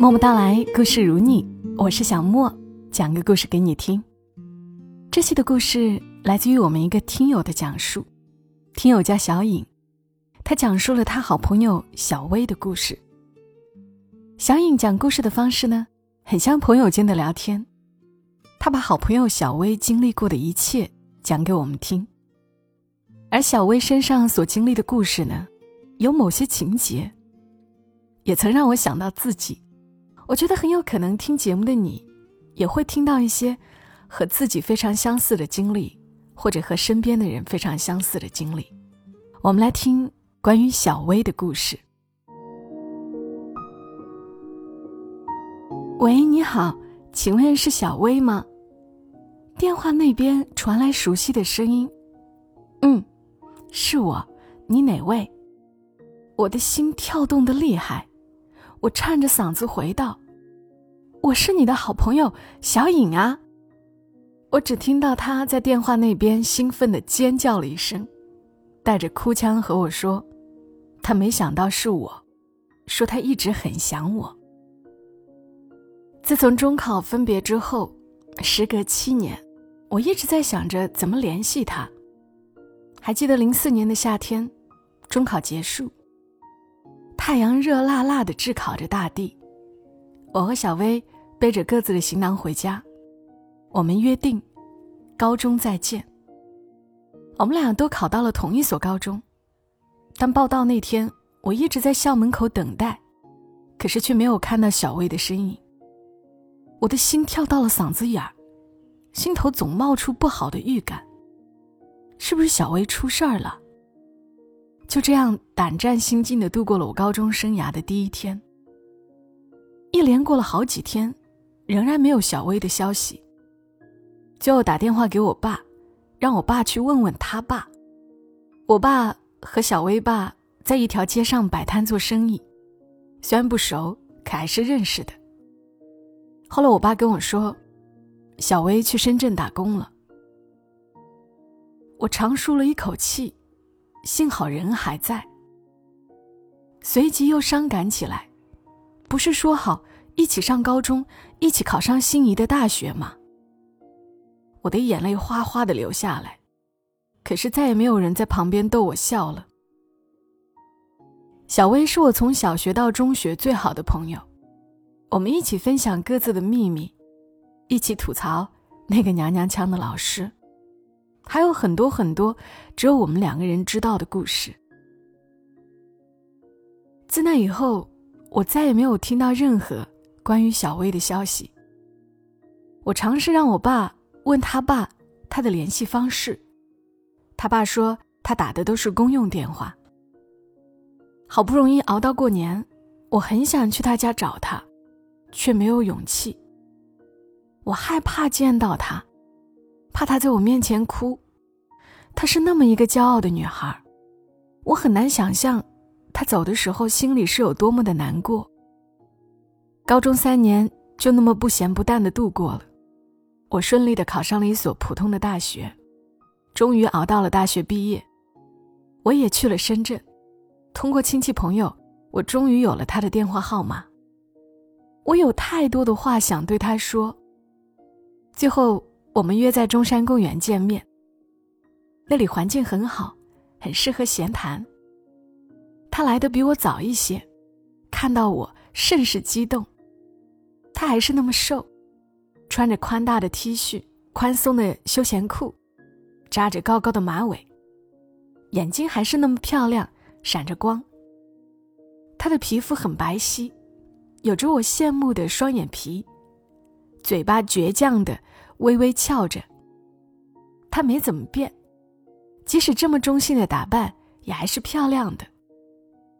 默默到来，故事如你，我是小莫，讲个故事给你听。这期的故事来自于我们一个听友的讲述，听友叫小颖，他讲述了他好朋友小薇的故事。小颖讲故事的方式呢，很像朋友间的聊天，他把好朋友小薇经历过的一切讲给我们听，而小薇身上所经历的故事呢，有某些情节，也曾让我想到自己。我觉得很有可能听节目的你，也会听到一些和自己非常相似的经历，或者和身边的人非常相似的经历。我们来听关于小薇的故事。喂，你好，请问是小薇吗？电话那边传来熟悉的声音。嗯，是我，你哪位？我的心跳动的厉害。我颤着嗓子回道：“我是你的好朋友小颖啊！”我只听到他在电话那边兴奋的尖叫了一声，带着哭腔和我说：“他没想到是我，说他一直很想我。”自从中考分别之后，时隔七年，我一直在想着怎么联系他。还记得零四年的夏天，中考结束。太阳热辣辣的炙烤着大地，我和小薇背着各自的行囊回家。我们约定，高中再见。我们俩都考到了同一所高中，但报到那天，我一直在校门口等待，可是却没有看到小薇的身影。我的心跳到了嗓子眼儿，心头总冒出不好的预感，是不是小薇出事儿了？就这样胆战心惊的度过了我高中生涯的第一天。一连过了好几天，仍然没有小薇的消息。就打电话给我爸，让我爸去问问他爸。我爸和小薇爸在一条街上摆摊做生意，虽然不熟，可还是认识的。后来我爸跟我说，小薇去深圳打工了。我长舒了一口气。幸好人还在，随即又伤感起来。不是说好一起上高中，一起考上心仪的大学吗？我的眼泪哗哗的流下来，可是再也没有人在旁边逗我笑了。小薇是我从小学到中学最好的朋友，我们一起分享各自的秘密，一起吐槽那个娘娘腔的老师。还有很多很多只有我们两个人知道的故事。自那以后，我再也没有听到任何关于小薇的消息。我尝试让我爸问他爸他的联系方式，他爸说他打的都是公用电话。好不容易熬到过年，我很想去他家找他，却没有勇气。我害怕见到他。怕她在我面前哭，她是那么一个骄傲的女孩，我很难想象她走的时候心里是有多么的难过。高中三年就那么不咸不淡的度过了，我顺利的考上了一所普通的大学，终于熬到了大学毕业，我也去了深圳，通过亲戚朋友，我终于有了他的电话号码。我有太多的话想对他说，最后。我们约在中山公园见面。那里环境很好，很适合闲谈。他来的比我早一些，看到我甚是激动。他还是那么瘦，穿着宽大的 T 恤、宽松的休闲裤，扎着高高的马尾，眼睛还是那么漂亮，闪着光。他的皮肤很白皙，有着我羡慕的双眼皮，嘴巴倔强的。微微翘着，她没怎么变，即使这么中性的打扮，也还是漂亮的。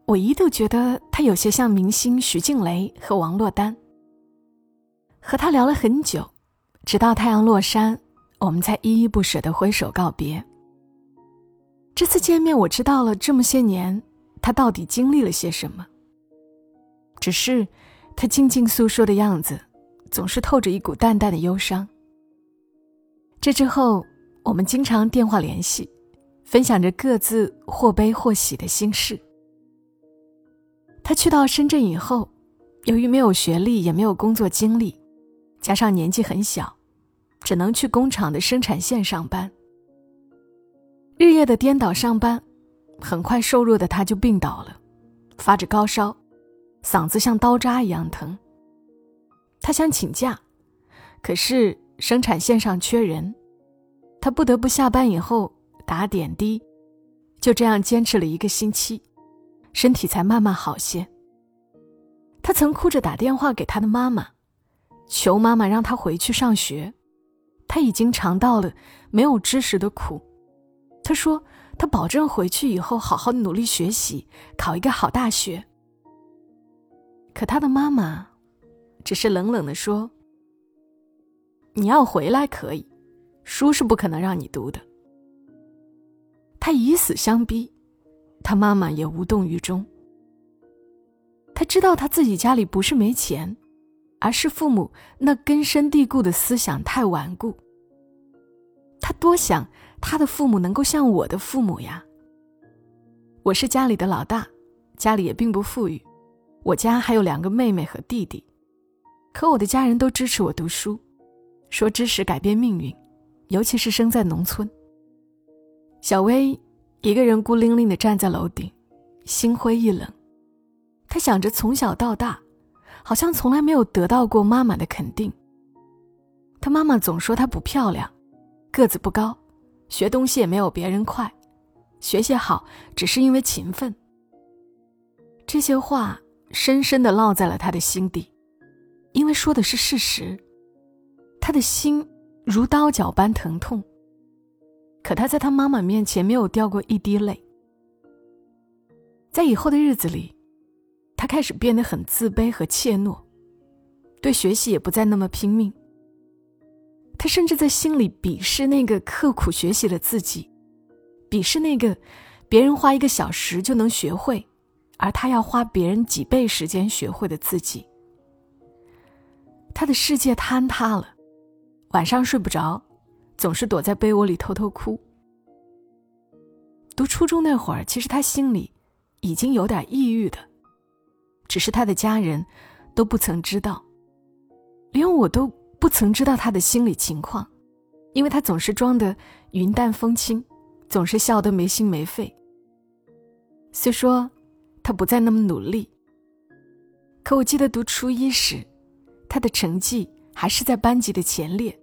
我一度觉得她有些像明星徐静蕾和王珞丹。和他聊了很久，直到太阳落山，我们才依依不舍的挥手告别。这次见面，我知道了这么些年，他到底经历了些什么。只是，他静静诉说的样子，总是透着一股淡淡的忧伤。这之后，我们经常电话联系，分享着各自或悲或喜的心事。他去到深圳以后，由于没有学历，也没有工作经历，加上年纪很小，只能去工厂的生产线上班。日夜的颠倒上班，很快瘦弱的他就病倒了，发着高烧，嗓子像刀扎一样疼。他想请假，可是生产线上缺人，他不得不下班以后打点滴，就这样坚持了一个星期，身体才慢慢好些。他曾哭着打电话给他的妈妈，求妈妈让他回去上学。他已经尝到了没有知识的苦。他说：“他保证回去以后好好努力学习，考一个好大学。”可他的妈妈只是冷冷的说：“你要回来可以，书是不可能让你读的。”他以死相逼，他妈妈也无动于衷。他知道他自己家里不是没钱，而是父母那根深蒂固的思想太顽固。他多想他的父母能够像我的父母呀。我是家里的老大，家里也并不富裕，我家还有两个妹妹和弟弟，可我的家人都支持我读书，说知识改变命运，尤其是生在农村。小薇一个人孤零零的站在楼顶，心灰意冷。他想着从小到大，好像从来没有得到过妈妈的肯定。他妈妈总说他不漂亮，个子不高，学东西也没有别人快，学习好只是因为勤奋。这些话深深的烙在了他的心底，因为说的是事实。他的心如刀绞般疼痛。可他在他妈妈面前没有掉过一滴泪。在以后的日子里。他开始变得很自卑和怯懦，对学习也不再那么拼命。他甚至在心里鄙视那个刻苦学习的自己，鄙视那个别人花一个小时就能学会，而他要花别人几倍时间学会的自己。他的世界坍塌了，晚上睡不着，总是躲在被窝里偷偷哭。读初中那会儿，其实他心里已经有点抑郁的。只是他的家人，都不曾知道，连我都不曾知道他的心理情况，因为他总是装的云淡风轻，总是笑得没心没肺。虽说他不再那么努力，可我记得读初一时，他的成绩还是在班级的前列，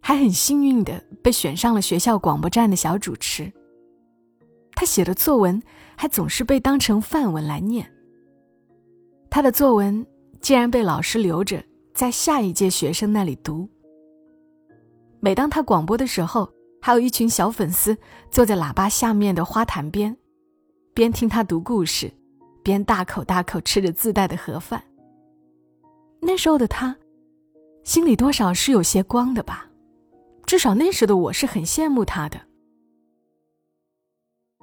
还很幸运的被选上了学校广播站的小主持。他写的作文还总是被当成范文来念。他的作文竟然被老师留着在下一届学生那里读。每当他广播的时候，还有一群小粉丝坐在喇叭下面的花坛边，边听他读故事，边大口大口吃着自带的盒饭。那时候的他，心里多少是有些光的吧？至少那时的我是很羡慕他的。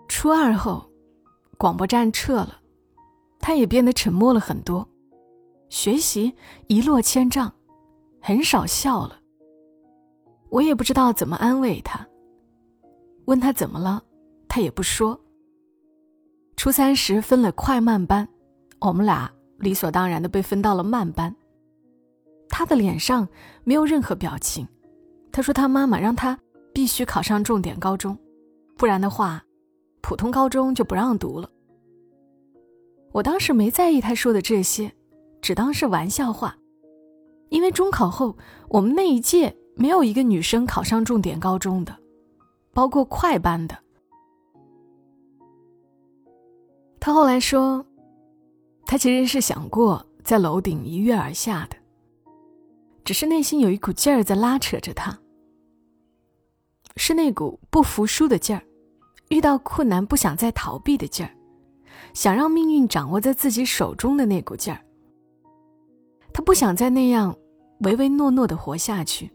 初二后，广播站撤了。他也变得沉默了很多，学习一落千丈，很少笑了。我也不知道怎么安慰他。问他怎么了，他也不说。初三时分了快慢班，我们俩理所当然的被分到了慢班。他的脸上没有任何表情。他说他妈妈让他必须考上重点高中，不然的话，普通高中就不让读了。我当时没在意他说的这些，只当是玩笑话。因为中考后，我们那一届没有一个女生考上重点高中的，包括快班的。他后来说，他其实是想过在楼顶一跃而下的，只是内心有一股劲儿在拉扯着他，是那股不服输的劲儿，遇到困难不想再逃避的劲儿。想让命运掌握在自己手中的那股劲儿，他不想再那样唯唯诺诺的活下去。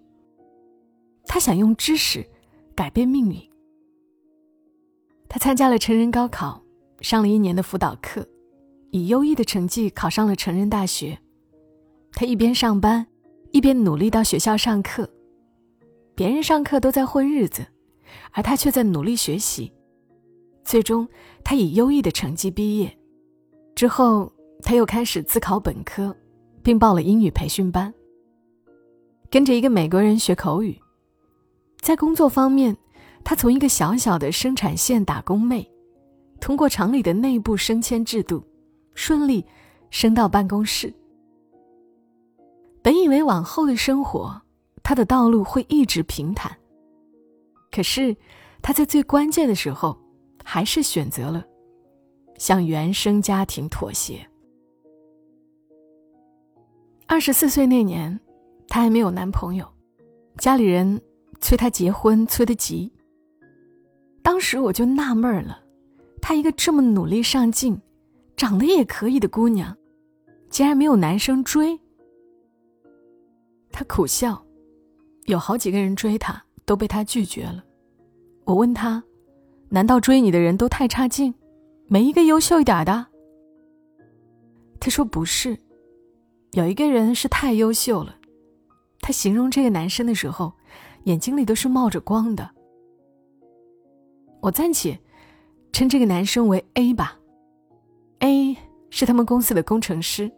他想用知识改变命运。他参加了成人高考，上了一年的辅导课，以优异的成绩考上了成人大学。他一边上班，一边努力到学校上课。别人上课都在混日子，而他却在努力学习。最终，他以优异的成绩毕业。之后，他又开始自考本科，并报了英语培训班，跟着一个美国人学口语。在工作方面，他从一个小小的生产线打工妹，通过厂里的内部升迁制度，顺利升到办公室。本以为往后的生活，他的道路会一直平坦。可是，他在最关键的时候，还是选择了向原生家庭妥协。二十四岁那年，她还没有男朋友，家里人催她结婚，催得急。当时我就纳闷了，她一个这么努力上进、长得也可以的姑娘，竟然没有男生追。她苦笑，有好几个人追她，都被她拒绝了。我问她：“难道追你的人都太差劲，没一个优秀一点的？”他说：“不是。”有一个人是太优秀了，他形容这个男生的时候，眼睛里都是冒着光的。我暂且称这个男生为 A 吧。A 是他们公司的工程师，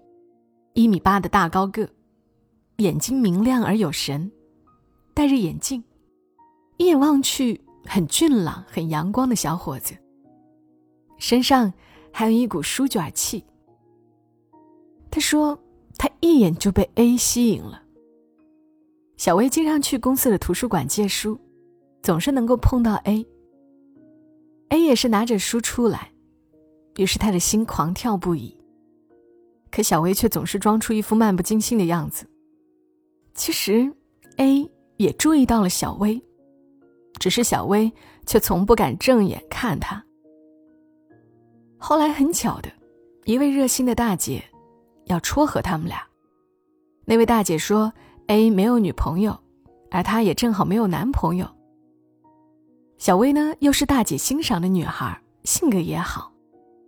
一米八的大高个，眼睛明亮而有神，戴着眼镜，一眼望去很俊朗、很阳光的小伙子，身上还有一股书卷气。他说。他一眼就被 A 吸引了。小薇经常去公司的图书馆借书，总是能够碰到 A。A 也是拿着书出来，于是他的心狂跳不已。可小薇却总是装出一副漫不经心的样子。其实 A 也注意到了小薇，只是小薇却从不敢正眼看他。后来很巧的，一位热心的大姐。要撮合他们俩，那位大姐说：“A 没有女朋友，而她也正好没有男朋友。小薇呢，又是大姐欣赏的女孩，性格也好，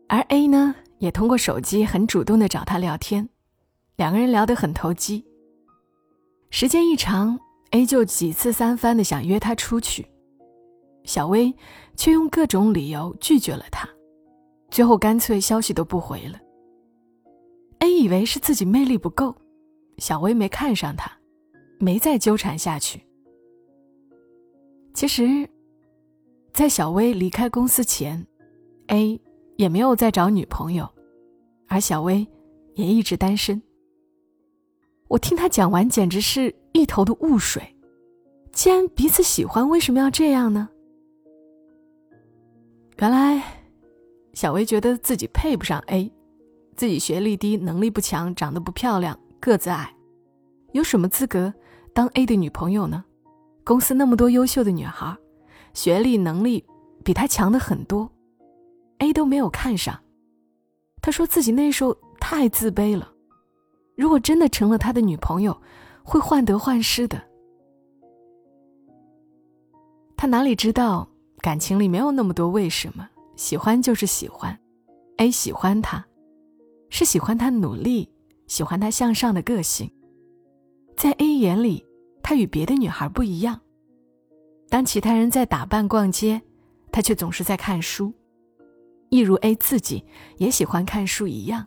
而 A 呢，也通过手机很主动的找她聊天，两个人聊得很投机。时间一长，A 就几次三番的想约她出去，小薇却用各种理由拒绝了他，最后干脆消息都不回了。” A 以为是自己魅力不够，小薇没看上他，没再纠缠下去。其实，在小薇离开公司前，A 也没有再找女朋友，而小薇也一直单身。我听他讲完，简直是一头的雾水。既然彼此喜欢，为什么要这样呢？原来，小薇觉得自己配不上 A。自己学历低，能力不强，长得不漂亮，个子矮，有什么资格当 A 的女朋友呢？公司那么多优秀的女孩，学历能力比她强的很多，A 都没有看上。他说自己那时候太自卑了，如果真的成了他的女朋友，会患得患失的。他哪里知道，感情里没有那么多为什么，喜欢就是喜欢，A 喜欢他。是喜欢他努力，喜欢他向上的个性。在 A 眼里，他与别的女孩不一样。当其他人在打扮逛街，他却总是在看书，一如 A 自己也喜欢看书一样。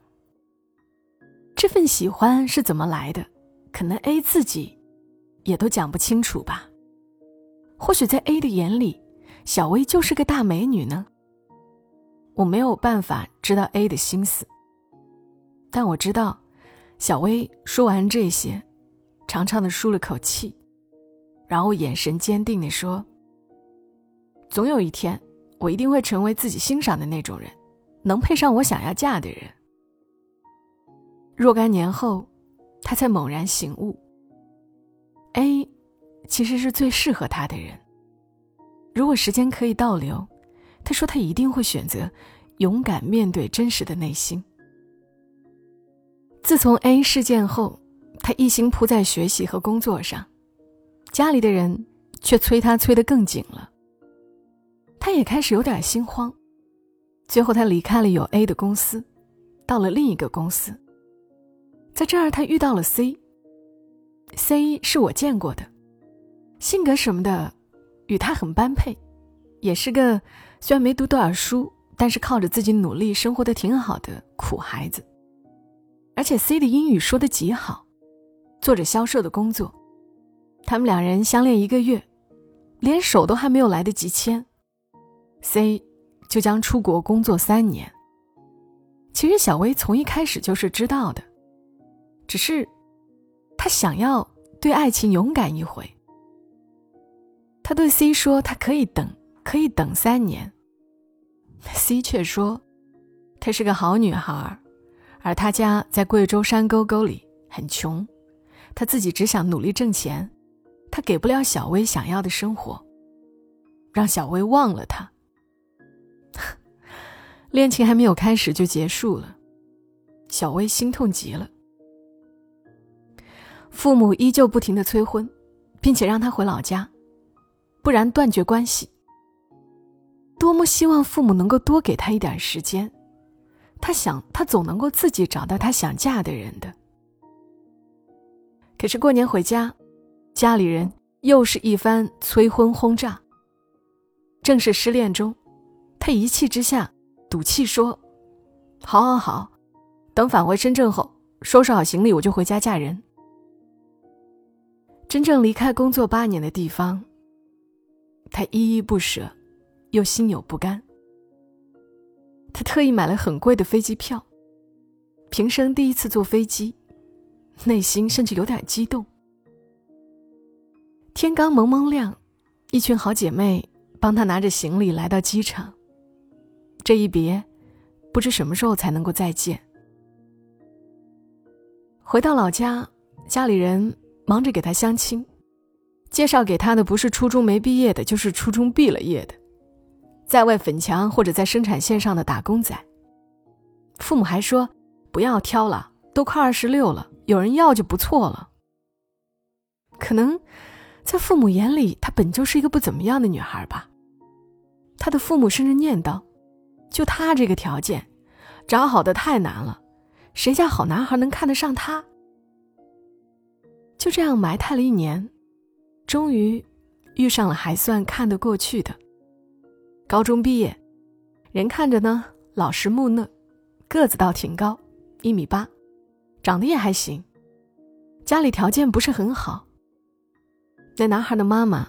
这份喜欢是怎么来的？可能 A 自己也都讲不清楚吧。或许在 A 的眼里，小薇就是个大美女呢。我没有办法知道 A 的心思。但我知道，小薇说完这些，长长的舒了口气，然后眼神坚定地说：“总有一天，我一定会成为自己欣赏的那种人，能配上我想要嫁的人。”若干年后，他才猛然醒悟：A 其实是最适合他的人。如果时间可以倒流，他说他一定会选择勇敢面对真实的内心。自从 A 事件后，他一心扑在学习和工作上，家里的人却催他催得更紧了。他也开始有点心慌，最后他离开了有 A 的公司，到了另一个公司。在这儿，他遇到了 C，C 是我见过的，性格什么的与他很般配，也是个虽然没读多少书，但是靠着自己努力生活的挺好的苦孩子。而且 C 的英语说的极好，做着销售的工作。他们两人相恋一个月，连手都还没有来得及牵，C 就将出国工作三年。其实小薇从一开始就是知道的，只是她想要对爱情勇敢一回。他对 C 说：“他可以等，可以等三年。”C 却说：“她是个好女孩，而她家在贵州山沟沟里，很穷，她自己只想努力挣钱，她给不了小薇想要的生活，让小薇忘了他。”恋情还没有开始就结束了，小薇心痛极了。父母依旧不停的催婚，并且让她回老家，不然断绝关系。多么希望父母能够多给他一点时间，他想他总能够自己找到他想嫁的人的。可是过年回家，家里人又是一番催婚轰炸。正是失恋中，他一气之下。赌气说：“好，好，好，等返回深圳后，收拾好行李，我就回家嫁人。”真正离开工作八年的地方，他依依不舍，又心有不甘。他特意买了很贵的飞机票，平生第一次坐飞机，内心甚至有点激动。天刚蒙蒙亮，一群好姐妹帮他拿着行李来到机场。这一别，不知什么时候才能够再见。回到老家，家里人忙着给他相亲，介绍给他的不是初中没毕业的，就是初中毕了业的，在外粉墙或者在生产线上的打工仔。父母还说不要挑了，都快二十六了，有人要就不错了。可能，在父母眼里，她本就是一个不怎么样的女孩吧。他的父母甚至念叨。就他这个条件，找好的太难了，谁家好男孩能看得上他？就这样埋汰了一年，终于遇上了还算看得过去的。高中毕业，人看着呢老实木讷，个子倒挺高，一米八，长得也还行。家里条件不是很好。那男孩的妈妈，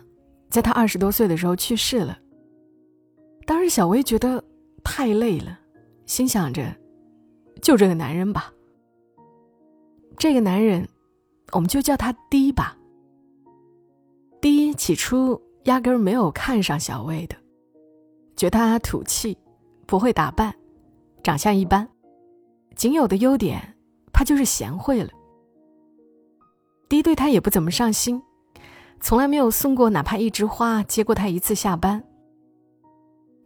在他二十多岁的时候去世了。当时小薇觉得。太累了，心想着，就这个男人吧。这个男人，我们就叫他 D 吧。D 起初压根儿没有看上小薇的，觉得他土气，不会打扮，长相一般，仅有的优点，怕就是贤惠了。D 对他也不怎么上心，从来没有送过哪怕一枝花，接过他一次下班。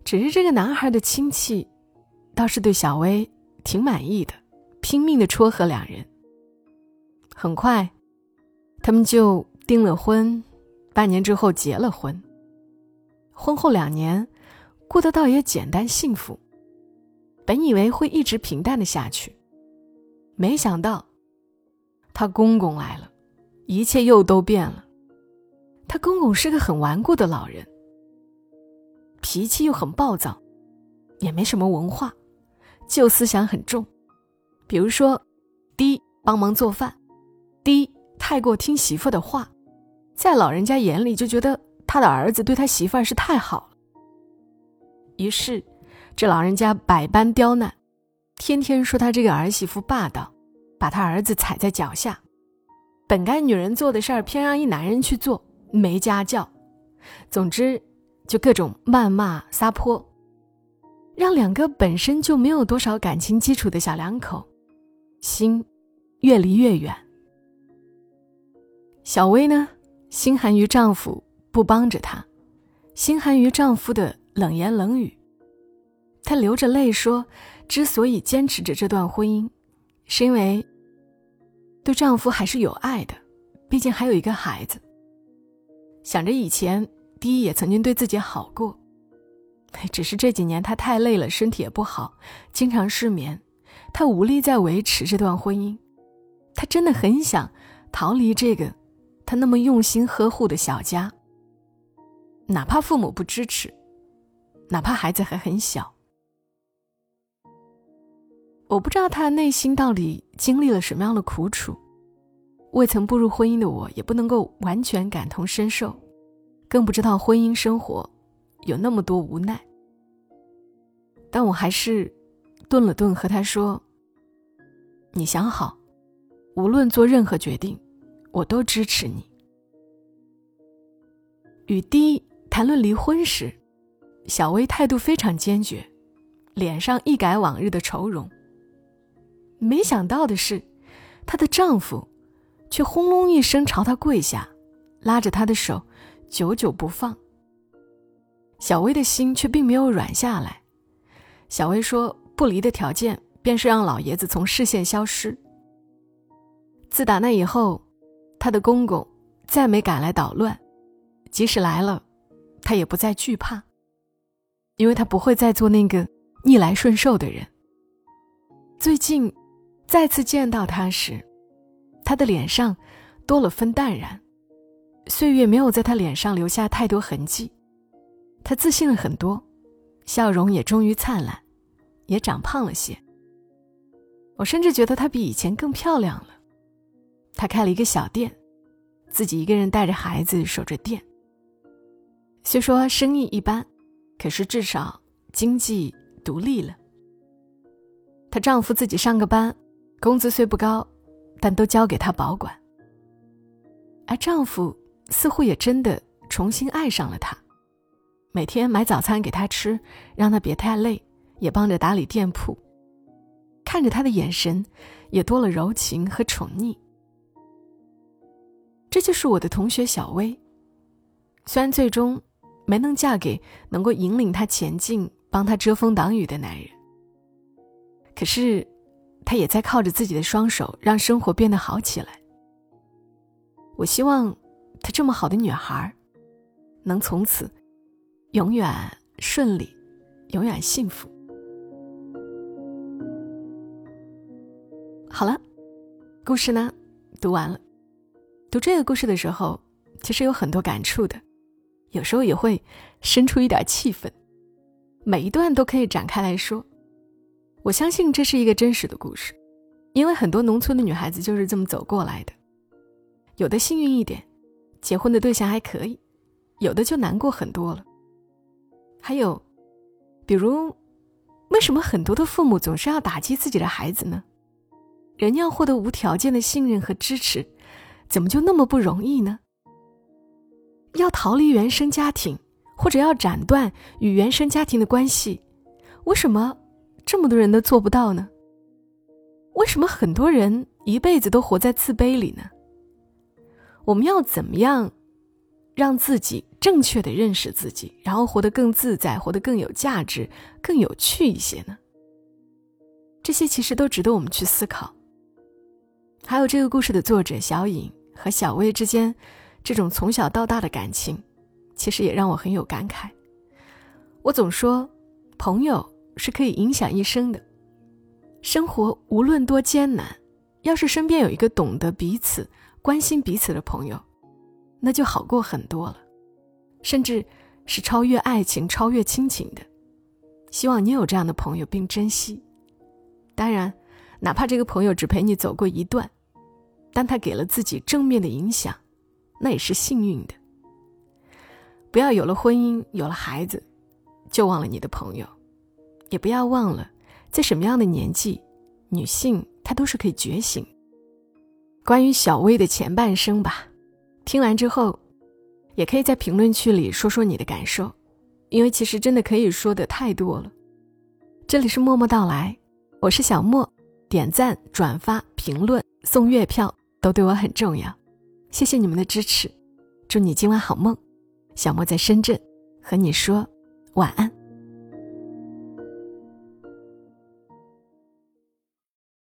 只是这个男孩的亲戚，倒是对小薇挺满意的，拼命的撮合两人。很快，他们就订了婚，半年之后结了婚。婚后两年，过得倒也简单幸福。本以为会一直平淡的下去，没想到，他公公来了，一切又都变了。他公公是个很顽固的老人。脾气又很暴躁，也没什么文化，旧思想很重。比如说，第一帮忙做饭，第一太过听媳妇的话，在老人家眼里就觉得他的儿子对他媳妇儿是太好了。于是，这老人家百般刁难，天天说他这个儿媳妇霸道，把他儿子踩在脚下。本该女人做的事儿，偏让一男人去做，没家教。总之。就各种谩骂撒泼，让两个本身就没有多少感情基础的小两口，心越离越远。小薇呢，心寒于丈夫不帮着她，心寒于丈夫的冷言冷语。她流着泪说：“之所以坚持着这段婚姻，是因为对丈夫还是有爱的，毕竟还有一个孩子。想着以前。”第一也曾经对自己好过，只是这几年他太累了，身体也不好，经常失眠，他无力再维持这段婚姻。他真的很想逃离这个他那么用心呵护的小家，哪怕父母不支持，哪怕孩子还很小。我不知道他内心到底经历了什么样的苦楚。未曾步入婚姻的我，也不能够完全感同身受，更不知道婚姻生活有那么多无奈。但我还是顿了顿，和他说：“你想好，无论做任何决定，我都支持你。”与第一谈论离婚时，小薇态度非常坚决，脸上一改往日的愁容。没想到的是，她的丈夫。却轰隆一声朝她跪下，拉着她的手，久久不放。小薇的心却并没有软下来。小薇说：“不离的条件便是让老爷子从视线消失。”自打那以后，她的公公再没敢来捣乱，即使来了，她也不再惧怕，因为她不会再做那个逆来顺受的人。最近，再次见到他时。他的脸上多了分淡然，岁月没有在他脸上留下太多痕迹，他自信了很多，笑容也终于灿烂，也长胖了些。我甚至觉得她比以前更漂亮了。她开了一个小店，自己一个人带着孩子守着店。虽说生意一般，可是至少经济独立了。她丈夫自己上个班，工资虽不高。但都交给她保管，而丈夫似乎也真的重新爱上了她，每天买早餐给她吃，让她别太累，也帮着打理店铺，看着她的眼神也多了柔情和宠溺。这就是我的同学小薇，虽然最终没能嫁给能够引领她前进、帮她遮风挡雨的男人，可是。她也在靠着自己的双手让生活变得好起来。我希望她这么好的女孩，能从此永远顺利，永远幸福。好了，故事呢读完了。读这个故事的时候，其实有很多感触的，有时候也会生出一点气愤。每一段都可以展开来说。我相信这是一个真实的故事，因为很多农村的女孩子就是这么走过来的。有的幸运一点，结婚的对象还可以；有的就难过很多了。还有，比如，为什么很多的父母总是要打击自己的孩子呢？人要获得无条件的信任和支持，怎么就那么不容易呢？要逃离原生家庭，或者要斩断与原生家庭的关系，为什么？这么多人都做不到呢？为什么很多人一辈子都活在自卑里呢？我们要怎么样让自己正确的认识自己，然后活得更自在，活得更有价值、更有趣一些呢？这些其实都值得我们去思考。还有这个故事的作者小颖和小薇之间这种从小到大的感情，其实也让我很有感慨。我总说，朋友。是可以影响一生的。生活无论多艰难，要是身边有一个懂得彼此、关心彼此的朋友，那就好过很多了，甚至是超越爱情、超越亲情的。希望你有这样的朋友，并珍惜。当然，哪怕这个朋友只陪你走过一段，但他给了自己正面的影响，那也是幸运的。不要有了婚姻、有了孩子，就忘了你的朋友。也不要忘了，在什么样的年纪，女性她都是可以觉醒。关于小薇的前半生吧，听完之后，也可以在评论区里说说你的感受，因为其实真的可以说的太多了。这里是默默到来，我是小莫，点赞、转发、评论、送月票都对我很重要，谢谢你们的支持，祝你今晚好梦。小莫在深圳，和你说晚安。